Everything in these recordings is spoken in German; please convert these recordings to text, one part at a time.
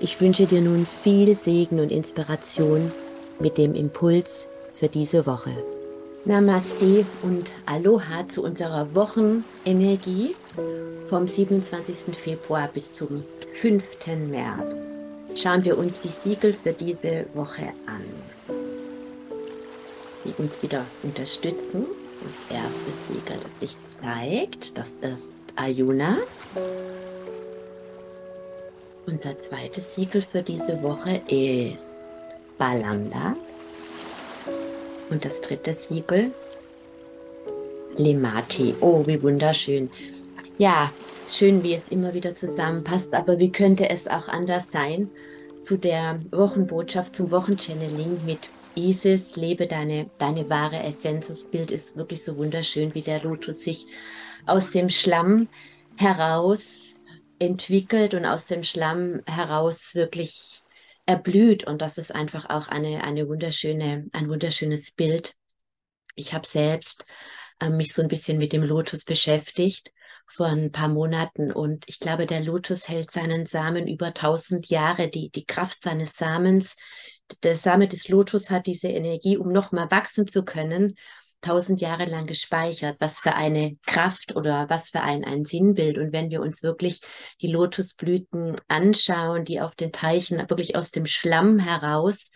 Ich wünsche dir nun viel Segen und Inspiration mit dem Impuls für diese Woche. Namaste und Aloha zu unserer Wochenenergie vom 27. Februar bis zum 5. März. Schauen wir uns die Siegel für diese Woche an, die uns wieder unterstützen. Das erste Siegel, das sich zeigt, das ist Ayuna. Unser zweites Siegel für diese Woche ist Balanda. Und das dritte Siegel Lemati. Oh, wie wunderschön. Ja, schön, wie es immer wieder zusammenpasst, aber wie könnte es auch anders sein zu der Wochenbotschaft, zum Wochenchanneling mit Isis, lebe deine, deine wahre Essenz. Das Bild ist wirklich so wunderschön, wie der Lotus sich aus dem Schlamm heraus entwickelt und aus dem Schlamm heraus wirklich erblüht. Und das ist einfach auch eine, eine wunderschöne, ein wunderschönes Bild. Ich habe selbst äh, mich so ein bisschen mit dem Lotus beschäftigt vor ein paar Monaten und ich glaube, der Lotus hält seinen Samen über tausend Jahre. Die, die Kraft seines Samens, der Same des Lotus hat diese Energie, um nochmal wachsen zu können tausend Jahre lang gespeichert, was für eine Kraft oder was für ein, ein Sinnbild. Und wenn wir uns wirklich die Lotusblüten anschauen, die auf den Teichen wirklich aus dem Schlamm heraus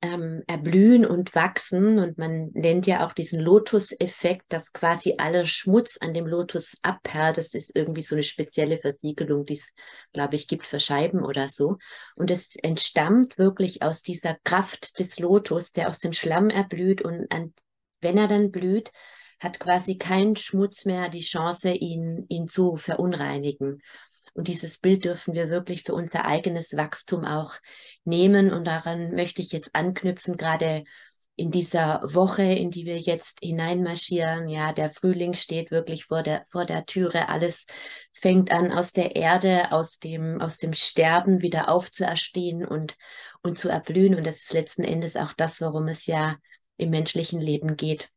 ähm, erblühen und wachsen. Und man nennt ja auch diesen Lotus-Effekt, dass quasi aller Schmutz an dem Lotus abperlt. Das ist irgendwie so eine spezielle Versiegelung, die es, glaube ich, gibt für Scheiben oder so. Und es entstammt wirklich aus dieser Kraft des Lotus, der aus dem Schlamm erblüht und an wenn er dann blüht, hat quasi kein Schmutz mehr die Chance, ihn, ihn zu verunreinigen. Und dieses Bild dürfen wir wirklich für unser eigenes Wachstum auch nehmen. Und daran möchte ich jetzt anknüpfen, gerade in dieser Woche, in die wir jetzt hineinmarschieren. Ja, der Frühling steht wirklich vor der, vor der Türe. Alles fängt an, aus der Erde, aus dem, aus dem Sterben wieder aufzuerstehen und, und zu erblühen. Und das ist letzten Endes auch das, worum es ja im menschlichen Leben geht.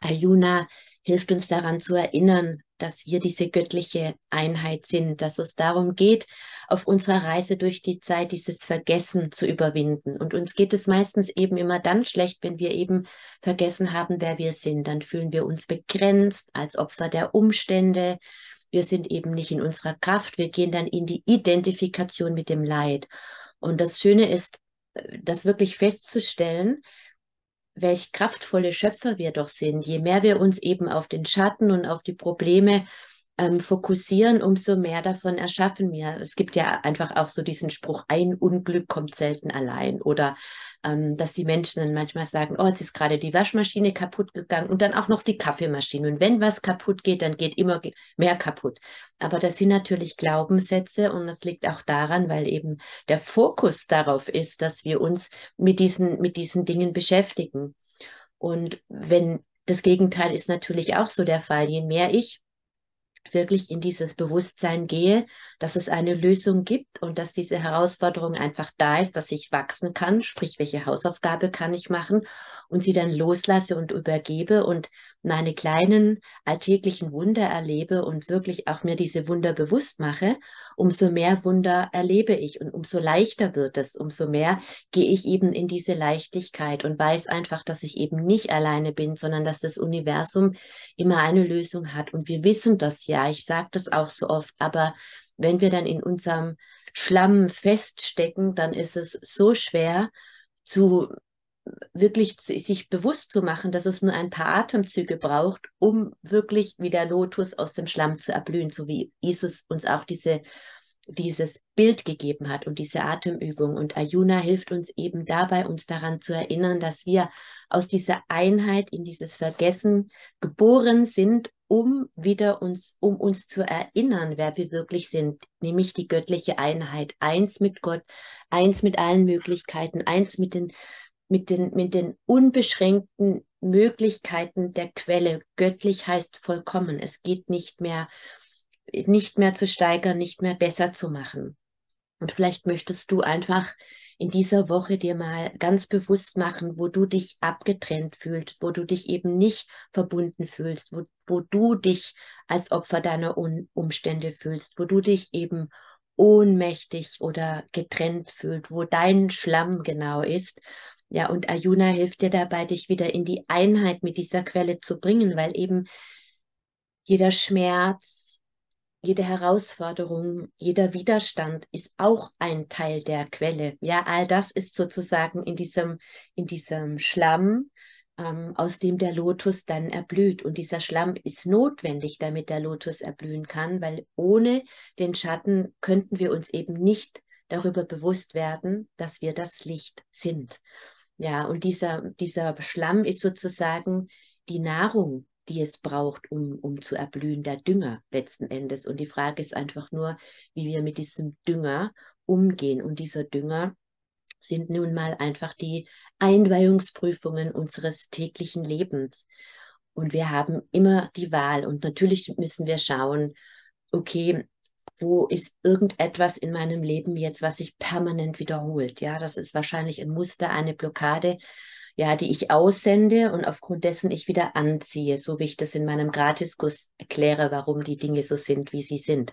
Ayuna hilft uns daran zu erinnern, dass wir diese göttliche Einheit sind, dass es darum geht, auf unserer Reise durch die Zeit dieses Vergessen zu überwinden. Und uns geht es meistens eben immer dann schlecht, wenn wir eben vergessen haben, wer wir sind. Dann fühlen wir uns begrenzt als Opfer der Umstände. Wir sind eben nicht in unserer Kraft. Wir gehen dann in die Identifikation mit dem Leid. Und das Schöne ist, äh, das wirklich festzustellen, welch kraftvolle Schöpfer wir doch sind. Je mehr wir uns eben auf den Schatten und auf die Probleme ähm, fokussieren, umso mehr davon erschaffen wir. Es gibt ja einfach auch so diesen Spruch, ein Unglück kommt selten allein. Oder ähm, dass die Menschen dann manchmal sagen, oh, jetzt ist gerade die Waschmaschine kaputt gegangen und dann auch noch die Kaffeemaschine. Und wenn was kaputt geht, dann geht immer mehr kaputt. Aber das sind natürlich Glaubenssätze und das liegt auch daran, weil eben der Fokus darauf ist, dass wir uns mit diesen, mit diesen Dingen beschäftigen. Und wenn das Gegenteil ist natürlich auch so der Fall, je mehr ich wirklich in dieses Bewusstsein gehe, dass es eine Lösung gibt und dass diese Herausforderung einfach da ist, dass ich wachsen kann, sprich, welche Hausaufgabe kann ich machen und sie dann loslasse und übergebe und meine kleinen alltäglichen Wunder erlebe und wirklich auch mir diese Wunder bewusst mache, umso mehr Wunder erlebe ich und umso leichter wird es, umso mehr gehe ich eben in diese Leichtigkeit und weiß einfach, dass ich eben nicht alleine bin, sondern dass das Universum immer eine Lösung hat. Und wir wissen das ja, ich sage das auch so oft, aber wenn wir dann in unserem Schlamm feststecken, dann ist es so schwer zu wirklich sich bewusst zu machen, dass es nur ein paar Atemzüge braucht, um wirklich wie der Lotus aus dem Schlamm zu erblühen, so wie Jesus uns auch diese, dieses Bild gegeben hat und diese Atemübung. Und Ayuna hilft uns eben dabei, uns daran zu erinnern, dass wir aus dieser Einheit in dieses Vergessen geboren sind um wieder uns, um uns zu erinnern, wer wir wirklich sind, nämlich die göttliche Einheit, eins mit Gott, eins mit allen Möglichkeiten, eins mit den, mit den, mit den unbeschränkten Möglichkeiten der Quelle. Göttlich heißt vollkommen. Es geht nicht mehr, nicht mehr zu steigern, nicht mehr besser zu machen. Und vielleicht möchtest du einfach in dieser Woche dir mal ganz bewusst machen, wo du dich abgetrennt fühlst, wo du dich eben nicht verbunden fühlst, wo, wo du dich als Opfer deiner Un Umstände fühlst, wo du dich eben ohnmächtig oder getrennt fühlst, wo dein Schlamm genau ist. Ja, und Ayuna hilft dir dabei, dich wieder in die Einheit mit dieser Quelle zu bringen, weil eben jeder Schmerz, jede Herausforderung, jeder Widerstand ist auch ein Teil der Quelle. Ja, all das ist sozusagen in diesem, in diesem Schlamm, ähm, aus dem der Lotus dann erblüht. Und dieser Schlamm ist notwendig, damit der Lotus erblühen kann, weil ohne den Schatten könnten wir uns eben nicht darüber bewusst werden, dass wir das Licht sind. Ja, und dieser, dieser Schlamm ist sozusagen die Nahrung die es braucht, um, um zu erblühen, der Dünger letzten Endes. Und die Frage ist einfach nur, wie wir mit diesem Dünger umgehen. Und dieser Dünger sind nun mal einfach die Einweihungsprüfungen unseres täglichen Lebens. Und wir haben immer die Wahl. Und natürlich müssen wir schauen, okay, wo ist irgendetwas in meinem Leben jetzt, was sich permanent wiederholt? Ja, das ist wahrscheinlich ein Muster, eine Blockade, ja, die ich aussende und aufgrund dessen ich wieder anziehe, so wie ich das in meinem Gratiskurs erkläre, warum die Dinge so sind, wie sie sind.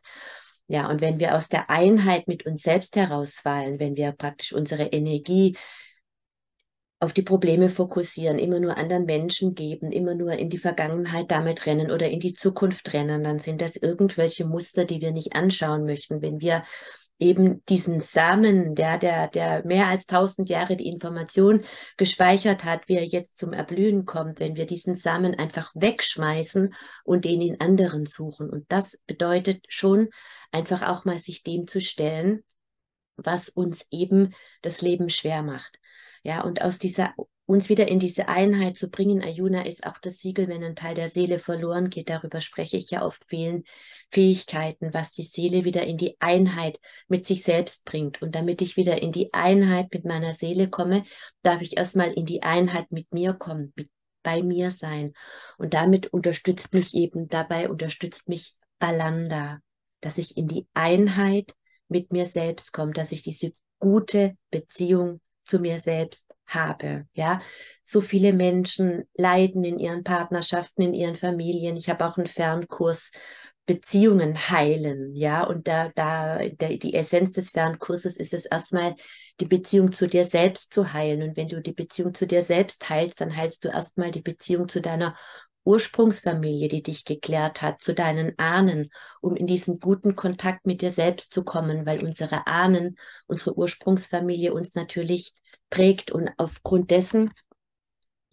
Ja, und wenn wir aus der Einheit mit uns selbst herausfallen, wenn wir praktisch unsere Energie auf die Probleme fokussieren, immer nur anderen Menschen geben, immer nur in die Vergangenheit damit rennen oder in die Zukunft rennen, dann sind das irgendwelche Muster, die wir nicht anschauen möchten. Wenn wir eben diesen Samen, der, der, der mehr als tausend Jahre die Information gespeichert hat, wie er jetzt zum Erblühen kommt, wenn wir diesen Samen einfach wegschmeißen und den in anderen suchen. Und das bedeutet schon einfach auch mal sich dem zu stellen, was uns eben das Leben schwer macht. Ja, und aus dieser uns wieder in diese Einheit zu bringen. Ayuna ist auch das Siegel, wenn ein Teil der Seele verloren geht. Darüber spreche ich ja oft vielen Fähigkeiten, was die Seele wieder in die Einheit mit sich selbst bringt. Und damit ich wieder in die Einheit mit meiner Seele komme, darf ich erstmal in die Einheit mit mir kommen, mit bei mir sein. Und damit unterstützt mich eben, dabei unterstützt mich Balanda, dass ich in die Einheit mit mir selbst komme, dass ich diese gute Beziehung zu mir selbst habe. Ja, so viele Menschen leiden in ihren Partnerschaften, in ihren Familien. Ich habe auch einen Fernkurs Beziehungen heilen, ja, und da, da, der, die Essenz des Fernkurses ist es erstmal, die Beziehung zu dir selbst zu heilen. Und wenn du die Beziehung zu dir selbst heilst, dann heilst du erstmal die Beziehung zu deiner Ursprungsfamilie, die dich geklärt hat, zu deinen Ahnen, um in diesen guten Kontakt mit dir selbst zu kommen, weil unsere Ahnen, unsere Ursprungsfamilie uns natürlich prägt und aufgrund dessen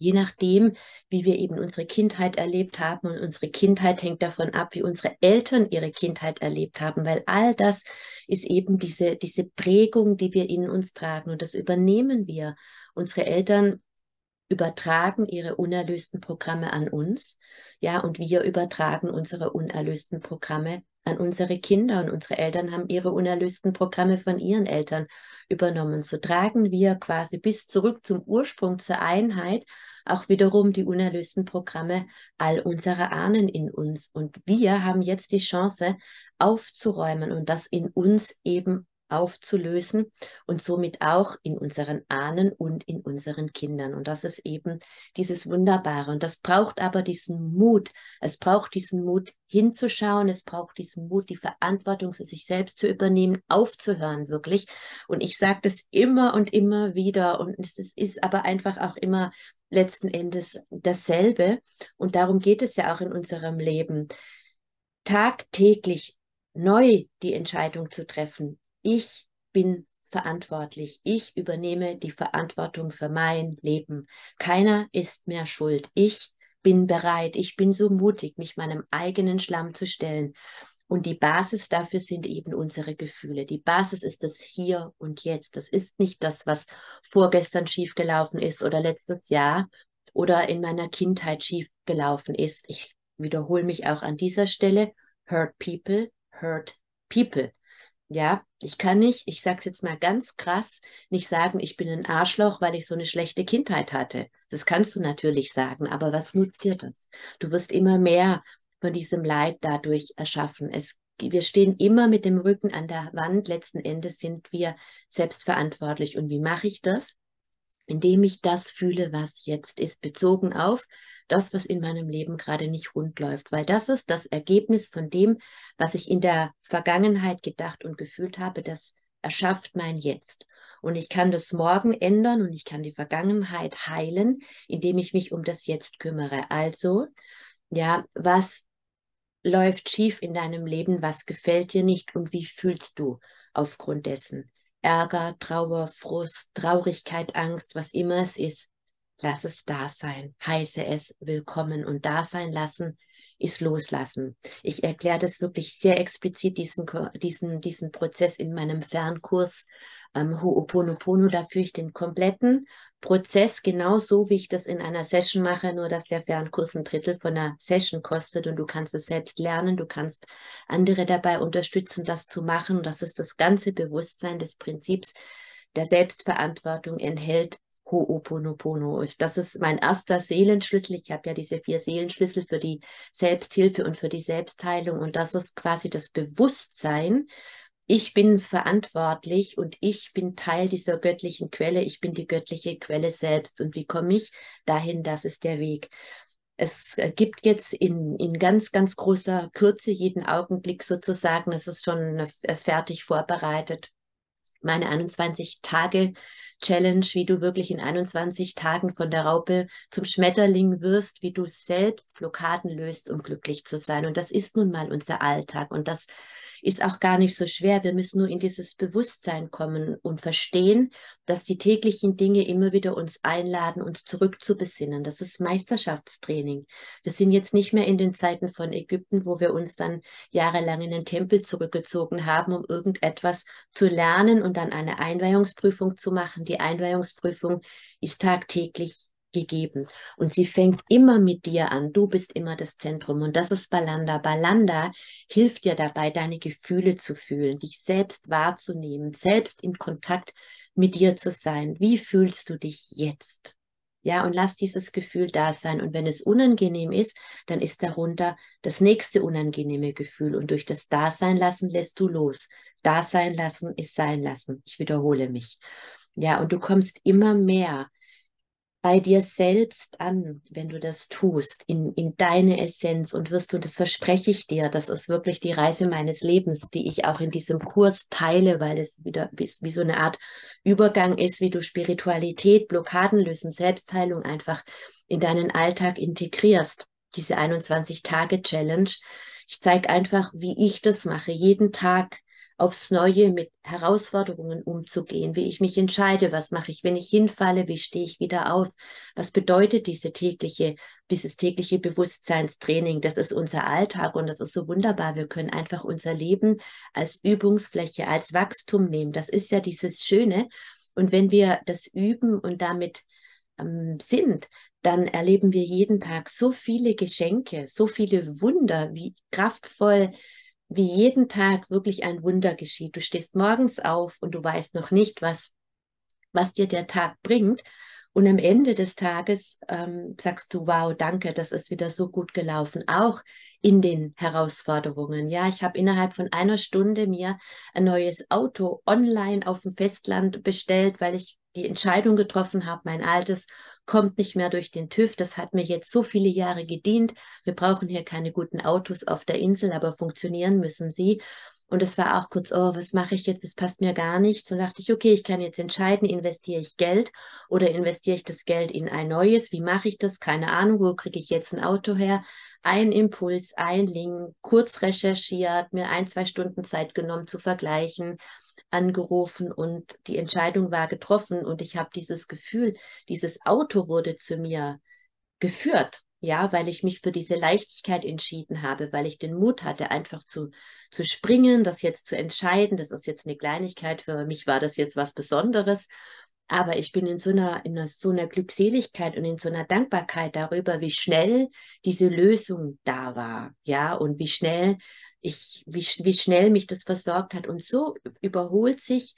Je nachdem, wie wir eben unsere Kindheit erlebt haben und unsere Kindheit hängt davon ab, wie unsere Eltern ihre Kindheit erlebt haben, weil all das ist eben diese, diese Prägung, die wir in uns tragen und das übernehmen wir. Unsere Eltern übertragen ihre unerlösten Programme an uns, ja, und wir übertragen unsere unerlösten Programme an unsere Kinder und unsere Eltern haben ihre unerlösten Programme von ihren Eltern übernommen. So tragen wir quasi bis zurück zum Ursprung, zur Einheit, auch wiederum die unerlösten Programme all unserer Ahnen in uns. Und wir haben jetzt die Chance aufzuräumen und das in uns eben aufzulösen und somit auch in unseren Ahnen und in unseren Kindern. Und das ist eben dieses Wunderbare. Und das braucht aber diesen Mut. Es braucht diesen Mut hinzuschauen. Es braucht diesen Mut, die Verantwortung für sich selbst zu übernehmen, aufzuhören wirklich. Und ich sage das immer und immer wieder. Und es ist aber einfach auch immer letzten Endes dasselbe. Und darum geht es ja auch in unserem Leben. Tagtäglich neu die Entscheidung zu treffen, ich bin verantwortlich. Ich übernehme die Verantwortung für mein Leben. Keiner ist mehr schuld. Ich bin bereit. Ich bin so mutig, mich meinem eigenen Schlamm zu stellen. Und die Basis dafür sind eben unsere Gefühle. Die Basis ist das Hier und Jetzt. Das ist nicht das, was vorgestern schiefgelaufen ist oder letztes Jahr oder in meiner Kindheit schiefgelaufen ist. Ich wiederhole mich auch an dieser Stelle, hurt people, hurt people. Ja, ich kann nicht, ich sage es jetzt mal ganz krass, nicht sagen, ich bin ein Arschloch, weil ich so eine schlechte Kindheit hatte. Das kannst du natürlich sagen, aber was nutzt dir das? Du wirst immer mehr von diesem Leid dadurch erschaffen. Es, wir stehen immer mit dem Rücken an der Wand. Letzten Endes sind wir selbstverantwortlich. Und wie mache ich das? Indem ich das fühle, was jetzt ist, bezogen auf das, was in meinem Leben gerade nicht rund läuft, weil das ist das Ergebnis von dem, was ich in der Vergangenheit gedacht und gefühlt habe, das erschafft mein Jetzt. Und ich kann das morgen ändern und ich kann die Vergangenheit heilen, indem ich mich um das Jetzt kümmere. Also, ja, was läuft schief in deinem Leben, was gefällt dir nicht und wie fühlst du aufgrund dessen? Ärger, Trauer, Frust, Traurigkeit, Angst, was immer es ist. Lass es da sein, heiße es willkommen und da sein lassen ist loslassen. Ich erkläre das wirklich sehr explizit, diesen, diesen, diesen Prozess in meinem Fernkurs ähm, Ho'oponopono. Da führe ich den kompletten Prozess genauso, wie ich das in einer Session mache, nur dass der Fernkurs ein Drittel von einer Session kostet und du kannst es selbst lernen, du kannst andere dabei unterstützen, das zu machen. Das ist das ganze Bewusstsein des Prinzips der Selbstverantwortung enthält Ho'oponopono. Das ist mein erster Seelenschlüssel. Ich habe ja diese vier Seelenschlüssel für die Selbsthilfe und für die Selbstheilung. Und das ist quasi das Bewusstsein. Ich bin verantwortlich und ich bin Teil dieser göttlichen Quelle. Ich bin die göttliche Quelle selbst. Und wie komme ich dahin? Das ist der Weg. Es gibt jetzt in, in ganz, ganz großer Kürze jeden Augenblick sozusagen, es ist schon fertig vorbereitet, meine 21 Tage Challenge, wie du wirklich in 21 Tagen von der Raupe zum Schmetterling wirst, wie du selbst Blockaden löst, um glücklich zu sein. Und das ist nun mal unser Alltag. Und das ist auch gar nicht so schwer. Wir müssen nur in dieses Bewusstsein kommen und verstehen, dass die täglichen Dinge immer wieder uns einladen, uns zurückzubesinnen. Das ist Meisterschaftstraining. Wir sind jetzt nicht mehr in den Zeiten von Ägypten, wo wir uns dann jahrelang in den Tempel zurückgezogen haben, um irgendetwas zu lernen und dann eine Einweihungsprüfung zu machen. Die Einweihungsprüfung ist tagtäglich gegeben. Und sie fängt immer mit dir an. Du bist immer das Zentrum. Und das ist Balanda. Balanda hilft dir dabei, deine Gefühle zu fühlen, dich selbst wahrzunehmen, selbst in Kontakt mit dir zu sein. Wie fühlst du dich jetzt? Ja, und lass dieses Gefühl da sein. Und wenn es unangenehm ist, dann ist darunter das nächste unangenehme Gefühl. Und durch das Dasein lassen lässt du los. Dasein lassen ist sein lassen. Ich wiederhole mich. Ja, und du kommst immer mehr bei dir selbst an, wenn du das tust, in, in deine Essenz und wirst du, das verspreche ich dir, das ist wirklich die Reise meines Lebens, die ich auch in diesem Kurs teile, weil es wieder wie, wie so eine Art Übergang ist, wie du Spiritualität, Blockaden lösen, Selbstheilung einfach in deinen Alltag integrierst. Diese 21-Tage-Challenge. Ich zeige einfach, wie ich das mache, jeden Tag aufs Neue mit Herausforderungen umzugehen, wie ich mich entscheide, was mache ich, wenn ich hinfalle, wie stehe ich wieder auf, was bedeutet diese tägliche, dieses tägliche Bewusstseinstraining, das ist unser Alltag und das ist so wunderbar, wir können einfach unser Leben als Übungsfläche, als Wachstum nehmen, das ist ja dieses Schöne. Und wenn wir das üben und damit ähm, sind, dann erleben wir jeden Tag so viele Geschenke, so viele Wunder, wie kraftvoll wie jeden Tag wirklich ein Wunder geschieht. Du stehst morgens auf und du weißt noch nicht, was, was dir der Tag bringt. Und am Ende des Tages ähm, sagst du, wow, danke, das ist wieder so gut gelaufen, auch in den Herausforderungen. Ja, ich habe innerhalb von einer Stunde mir ein neues Auto online auf dem Festland bestellt, weil ich die Entscheidung getroffen habe, mein altes kommt nicht mehr durch den TÜV. Das hat mir jetzt so viele Jahre gedient. Wir brauchen hier keine guten Autos auf der Insel, aber funktionieren müssen sie. Und es war auch kurz, oh, was mache ich jetzt? Das passt mir gar nicht. So dachte ich, okay, ich kann jetzt entscheiden, investiere ich Geld oder investiere ich das Geld in ein neues? Wie mache ich das? Keine Ahnung, wo kriege ich jetzt ein Auto her? Ein Impuls, ein Link, kurz recherchiert, mir ein, zwei Stunden Zeit genommen zu vergleichen angerufen und die Entscheidung war getroffen und ich habe dieses Gefühl, dieses Auto wurde zu mir geführt, ja, weil ich mich für diese Leichtigkeit entschieden habe, weil ich den Mut hatte, einfach zu, zu springen, das jetzt zu entscheiden. Das ist jetzt eine Kleinigkeit, für mich war das jetzt was Besonderes. Aber ich bin in so einer, in so einer Glückseligkeit und in so einer Dankbarkeit darüber, wie schnell diese Lösung da war, ja, und wie schnell ich, wie, wie schnell mich das versorgt hat. Und so überholt sich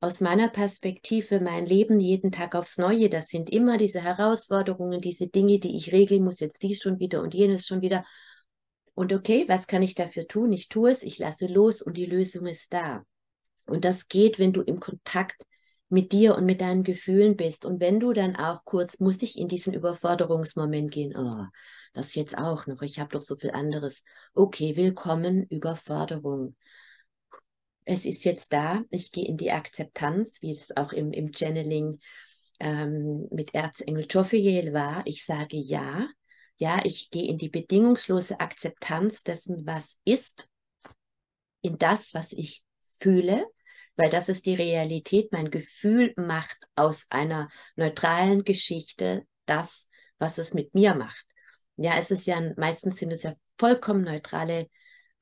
aus meiner Perspektive mein Leben jeden Tag aufs Neue. Das sind immer diese Herausforderungen, diese Dinge, die ich regeln muss, jetzt dies schon wieder und jenes schon wieder. Und okay, was kann ich dafür tun? Ich tue es, ich lasse los und die Lösung ist da. Und das geht, wenn du im Kontakt mit dir und mit deinen Gefühlen bist. Und wenn du dann auch kurz, musst ich in diesen Überforderungsmoment gehen, oh, das jetzt auch noch, ich habe doch so viel anderes. Okay, willkommen, Überforderung. Es ist jetzt da, ich gehe in die Akzeptanz, wie es auch im, im Channeling ähm, mit Erzengel Jophiel war. Ich sage ja, ja, ich gehe in die bedingungslose Akzeptanz dessen, was ist, in das, was ich fühle weil das ist die Realität. Mein Gefühl macht aus einer neutralen Geschichte das, was es mit mir macht. Ja, es ist ja meistens sind es ja vollkommen neutrale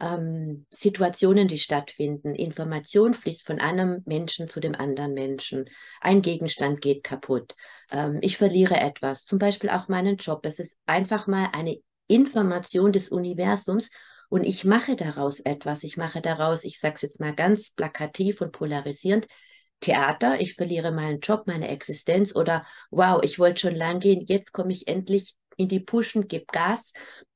ähm, Situationen, die stattfinden. Information fließt von einem Menschen zu dem anderen Menschen. Ein Gegenstand geht kaputt. Ähm, ich verliere etwas, zum Beispiel auch meinen Job. Es ist einfach mal eine Information des Universums und ich mache daraus etwas. Ich mache daraus, ich sage es jetzt mal ganz plakativ und polarisierend, Theater, ich verliere meinen Job, meine Existenz oder wow, ich wollte schon lang gehen, jetzt komme ich endlich in die Puschen, gebe Gas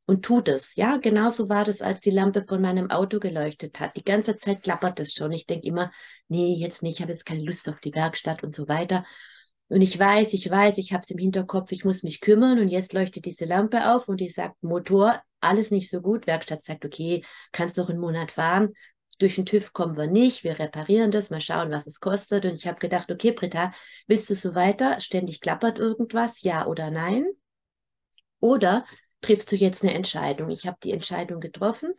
und tu das. Ja, genauso war das, als die Lampe von meinem Auto geleuchtet hat. Die ganze Zeit klappert es schon. Ich denke immer, nee, jetzt nicht, ich habe jetzt keine Lust auf die Werkstatt und so weiter. Und ich weiß, ich weiß, ich habe es im Hinterkopf, ich muss mich kümmern und jetzt leuchtet diese Lampe auf und die sagt, Motor, alles nicht so gut. Werkstatt sagt, okay, kannst noch einen Monat fahren. Durch den TÜV kommen wir nicht, wir reparieren das, mal schauen, was es kostet. Und ich habe gedacht, okay, Britta, willst du so weiter? Ständig klappert irgendwas, ja oder nein? Oder triffst du jetzt eine Entscheidung? Ich habe die Entscheidung getroffen,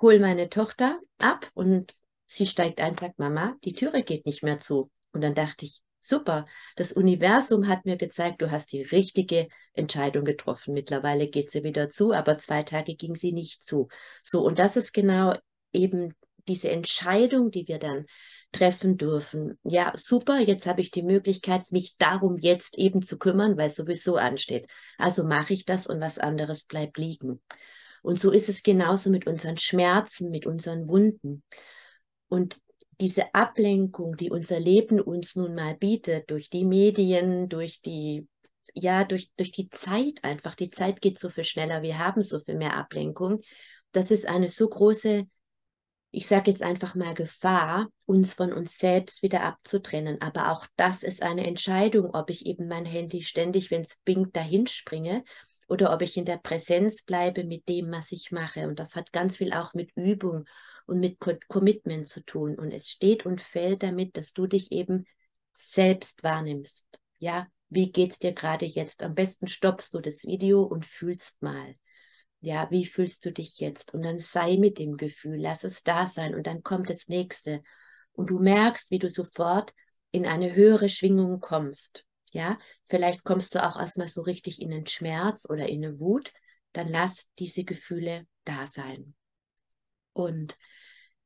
hol meine Tochter ab und sie steigt ein, sagt, Mama, die Türe geht nicht mehr zu. Und dann dachte ich, super, das Universum hat mir gezeigt, du hast die richtige Entscheidung getroffen. Mittlerweile geht sie wieder zu, aber zwei Tage ging sie nicht zu. So, und das ist genau eben diese Entscheidung, die wir dann treffen dürfen. Ja, super, jetzt habe ich die Möglichkeit, mich darum jetzt eben zu kümmern, weil es sowieso ansteht. Also mache ich das und was anderes bleibt liegen. Und so ist es genauso mit unseren Schmerzen, mit unseren Wunden. Und diese Ablenkung, die unser Leben uns nun mal bietet, durch die Medien, durch die, ja, durch, durch die Zeit einfach, die Zeit geht so viel schneller, wir haben so viel mehr Ablenkung, das ist eine so große, ich sage jetzt einfach mal Gefahr, uns von uns selbst wieder abzutrennen. Aber auch das ist eine Entscheidung, ob ich eben mein Handy ständig, wenn es bingt, dahin springe oder ob ich in der Präsenz bleibe mit dem, was ich mache. Und das hat ganz viel auch mit Übung und mit Commitment zu tun. Und es steht und fällt damit, dass du dich eben selbst wahrnimmst. Ja, wie geht's dir gerade jetzt? Am besten stoppst du das Video und fühlst mal. Ja, wie fühlst du dich jetzt? Und dann sei mit dem Gefühl, lass es da sein und dann kommt das nächste. Und du merkst, wie du sofort in eine höhere Schwingung kommst. Ja, vielleicht kommst du auch erstmal so richtig in den Schmerz oder in eine Wut. Dann lass diese Gefühle da sein. Und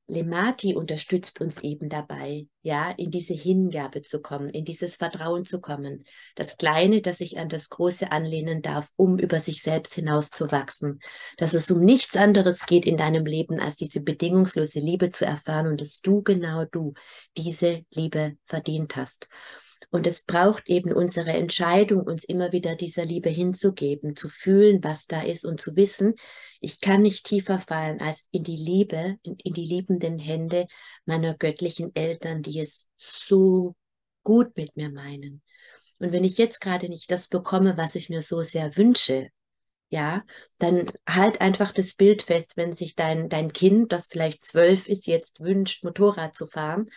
Lemati unterstützt uns eben dabei, ja, in diese Hingabe zu kommen, in dieses Vertrauen zu kommen. Das Kleine, das sich an das Große anlehnen darf, um über sich selbst hinauszuwachsen. Dass es um nichts anderes geht in deinem Leben, als diese bedingungslose Liebe zu erfahren und dass du genau du diese Liebe verdient hast. Und es braucht eben unsere Entscheidung, uns immer wieder dieser Liebe hinzugeben, zu fühlen, was da ist und zu wissen, ich kann nicht tiefer fallen als in die Liebe, in, in die liebenden Hände meiner göttlichen Eltern, die es so gut mit mir meinen. Und wenn ich jetzt gerade nicht das bekomme, was ich mir so sehr wünsche, ja, dann halt einfach das Bild fest, wenn sich dein, dein Kind, das vielleicht zwölf ist, jetzt wünscht, Motorrad zu fahren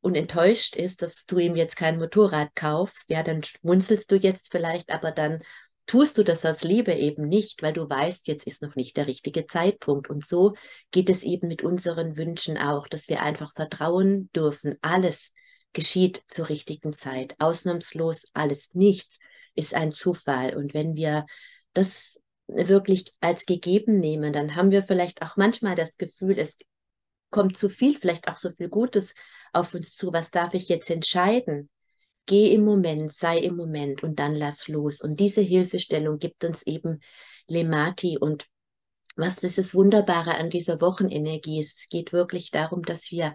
und enttäuscht ist, dass du ihm jetzt kein Motorrad kaufst, ja, dann schmunzelst du jetzt vielleicht, aber dann tust du das aus Liebe eben nicht, weil du weißt, jetzt ist noch nicht der richtige Zeitpunkt. Und so geht es eben mit unseren Wünschen auch, dass wir einfach vertrauen dürfen. Alles geschieht zur richtigen Zeit. Ausnahmslos alles. Nichts ist ein Zufall. Und wenn wir das wirklich als gegeben nehmen, dann haben wir vielleicht auch manchmal das Gefühl, es kommt zu viel, vielleicht auch so viel Gutes auf uns zu, was darf ich jetzt entscheiden? Geh im Moment, sei im Moment und dann lass los. Und diese Hilfestellung gibt uns eben Lemati und was dieses Wunderbare an dieser Wochenenergie ist. Es geht wirklich darum, dass wir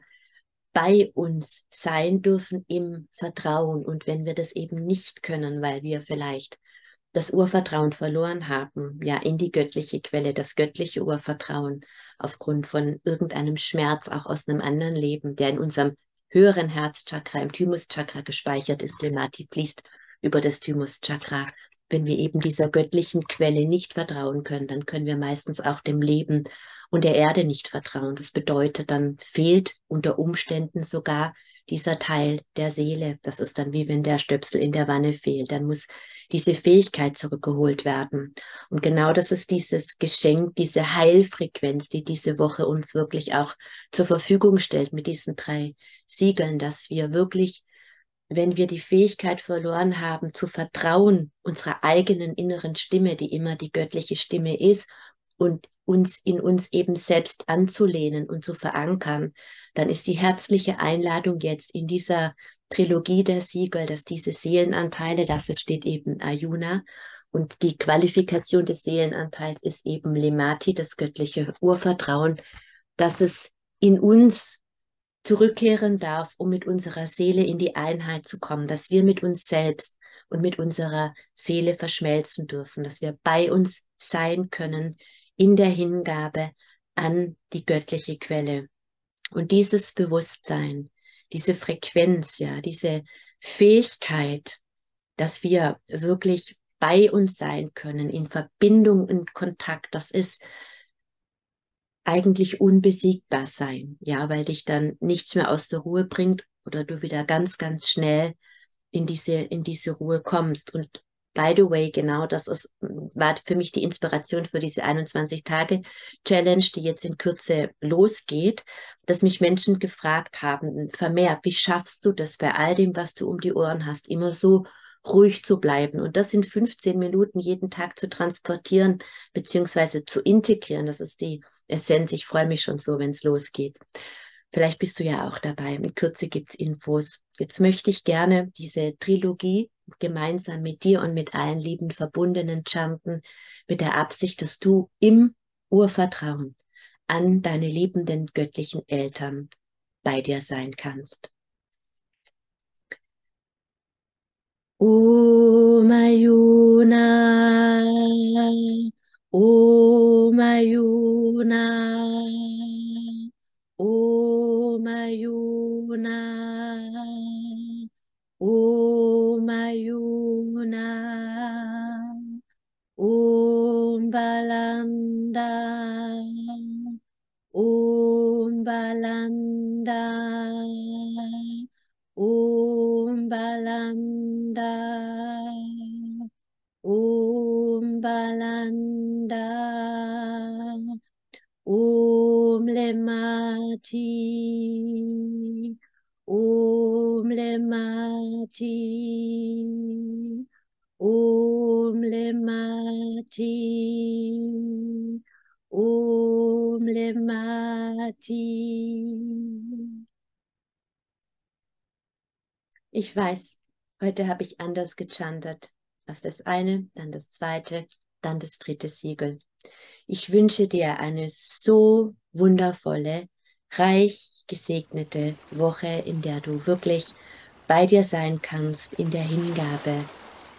bei uns sein dürfen im Vertrauen. Und wenn wir das eben nicht können, weil wir vielleicht das Urvertrauen verloren haben, ja, in die göttliche Quelle, das göttliche Urvertrauen, aufgrund von irgendeinem Schmerz, auch aus einem anderen Leben, der in unserem höheren Herzchakra, im Thymuschakra gespeichert ist, Lemati fließt über das Thymuschakra. Wenn wir eben dieser göttlichen Quelle nicht vertrauen können, dann können wir meistens auch dem Leben und der Erde nicht vertrauen. Das bedeutet, dann fehlt unter Umständen sogar dieser Teil der Seele. Das ist dann wie wenn der Stöpsel in der Wanne fehlt. Dann muss diese Fähigkeit zurückgeholt werden. Und genau das ist dieses Geschenk, diese Heilfrequenz, die diese Woche uns wirklich auch zur Verfügung stellt mit diesen drei Siegeln, dass wir wirklich, wenn wir die Fähigkeit verloren haben, zu vertrauen unserer eigenen inneren Stimme, die immer die göttliche Stimme ist und uns in uns eben selbst anzulehnen und zu verankern, dann ist die herzliche Einladung jetzt in dieser Trilogie der Siegel, dass diese Seelenanteile, dafür steht eben Ayuna, und die Qualifikation des Seelenanteils ist eben Lemati, das göttliche Urvertrauen, dass es in uns zurückkehren darf, um mit unserer Seele in die Einheit zu kommen, dass wir mit uns selbst und mit unserer Seele verschmelzen dürfen, dass wir bei uns sein können in der Hingabe an die göttliche Quelle. Und dieses Bewusstsein, diese Frequenz, ja, diese Fähigkeit, dass wir wirklich bei uns sein können, in Verbindung und Kontakt, das ist eigentlich unbesiegbar sein, ja, weil dich dann nichts mehr aus der Ruhe bringt oder du wieder ganz, ganz schnell in diese, in diese Ruhe kommst. Und by the way, genau das ist, war für mich die Inspiration für diese 21-Tage-Challenge, die jetzt in Kürze losgeht, dass mich Menschen gefragt haben, vermehrt, wie schaffst du das bei all dem, was du um die Ohren hast, immer so ruhig zu bleiben und das in 15 Minuten jeden Tag zu transportieren beziehungsweise zu integrieren. Das ist die Essenz. Ich freue mich schon so, wenn es losgeht. Vielleicht bist du ja auch dabei. In Kürze gibt's Infos. Jetzt möchte ich gerne diese Trilogie gemeinsam mit dir und mit allen lieben Verbundenen chanten, mit der Absicht, dass du im Urvertrauen an deine liebenden göttlichen Eltern bei dir sein kannst. O Mayuna, O Mayuna, O Mayuna. Ich weiß, heute habe ich anders gechantet. Erst das eine, dann das zweite, dann das dritte Siegel. Ich wünsche dir eine so wundervolle, reich gesegnete Woche, in der du wirklich bei dir sein kannst, in der Hingabe,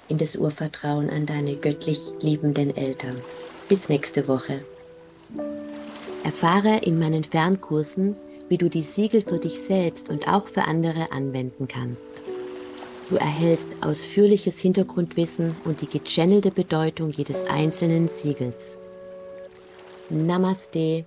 in das Urvertrauen an deine göttlich liebenden Eltern. Bis nächste Woche. Erfahre in meinen Fernkursen, wie du die Siegel für dich selbst und auch für andere anwenden kannst. Du erhältst ausführliches Hintergrundwissen und die gechannelte Bedeutung jedes einzelnen Siegels. Namaste